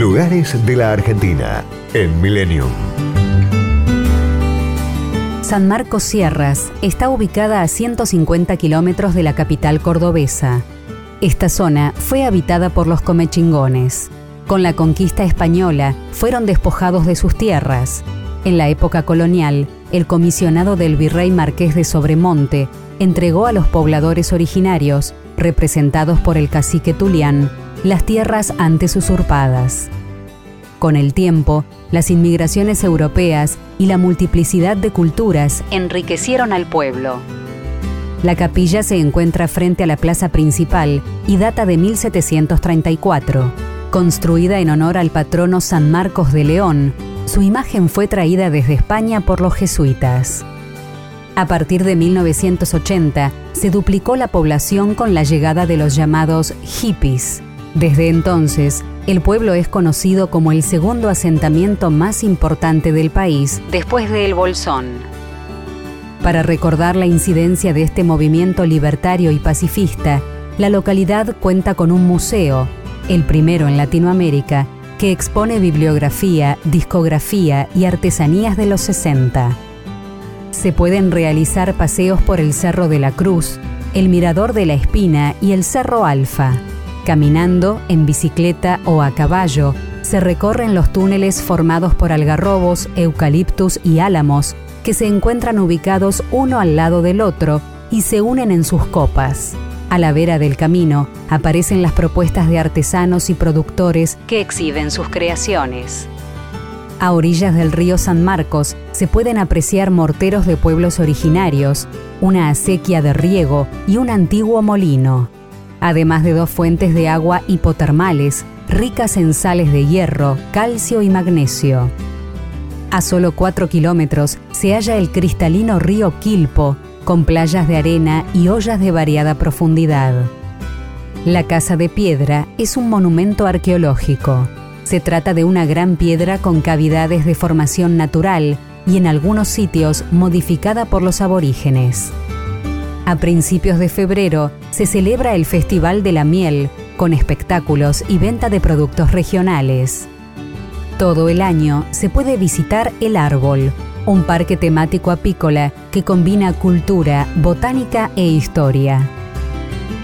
Lugares de la Argentina en Millennium. San Marcos Sierras está ubicada a 150 kilómetros de la capital cordobesa. Esta zona fue habitada por los comechingones. Con la conquista española fueron despojados de sus tierras. En la época colonial, el comisionado del virrey Marqués de Sobremonte entregó a los pobladores originarios, representados por el cacique Tulián, las tierras antes usurpadas. Con el tiempo, las inmigraciones europeas y la multiplicidad de culturas enriquecieron al pueblo. La capilla se encuentra frente a la plaza principal y data de 1734. Construida en honor al patrono San Marcos de León, su imagen fue traída desde España por los jesuitas. A partir de 1980, se duplicó la población con la llegada de los llamados hippies. Desde entonces, el pueblo es conocido como el segundo asentamiento más importante del país, después de El Bolsón. Para recordar la incidencia de este movimiento libertario y pacifista, la localidad cuenta con un museo, el primero en Latinoamérica, que expone bibliografía, discografía y artesanías de los 60. Se pueden realizar paseos por el Cerro de la Cruz, el Mirador de la Espina y el Cerro Alfa. Caminando, en bicicleta o a caballo, se recorren los túneles formados por algarrobos, eucaliptus y álamos, que se encuentran ubicados uno al lado del otro y se unen en sus copas. A la vera del camino aparecen las propuestas de artesanos y productores que exhiben sus creaciones. A orillas del río San Marcos se pueden apreciar morteros de pueblos originarios, una acequia de riego y un antiguo molino, además de dos fuentes de agua hipotermales, ricas en sales de hierro, calcio y magnesio. A solo 4 kilómetros se halla el cristalino río Quilpo, con playas de arena y ollas de variada profundidad. La Casa de Piedra es un monumento arqueológico. Se trata de una gran piedra con cavidades de formación natural y en algunos sitios modificada por los aborígenes. A principios de febrero se celebra el Festival de la Miel, con espectáculos y venta de productos regionales. Todo el año se puede visitar el árbol, un parque temático apícola que combina cultura, botánica e historia.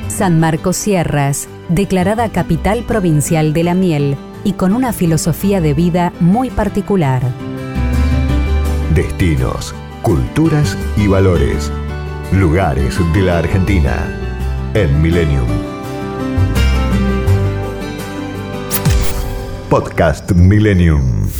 San Marcos Sierras, declarada capital provincial de la miel y con una filosofía de vida muy particular. Destinos, culturas y valores. Lugares de la Argentina en Millennium. Podcast Millennium.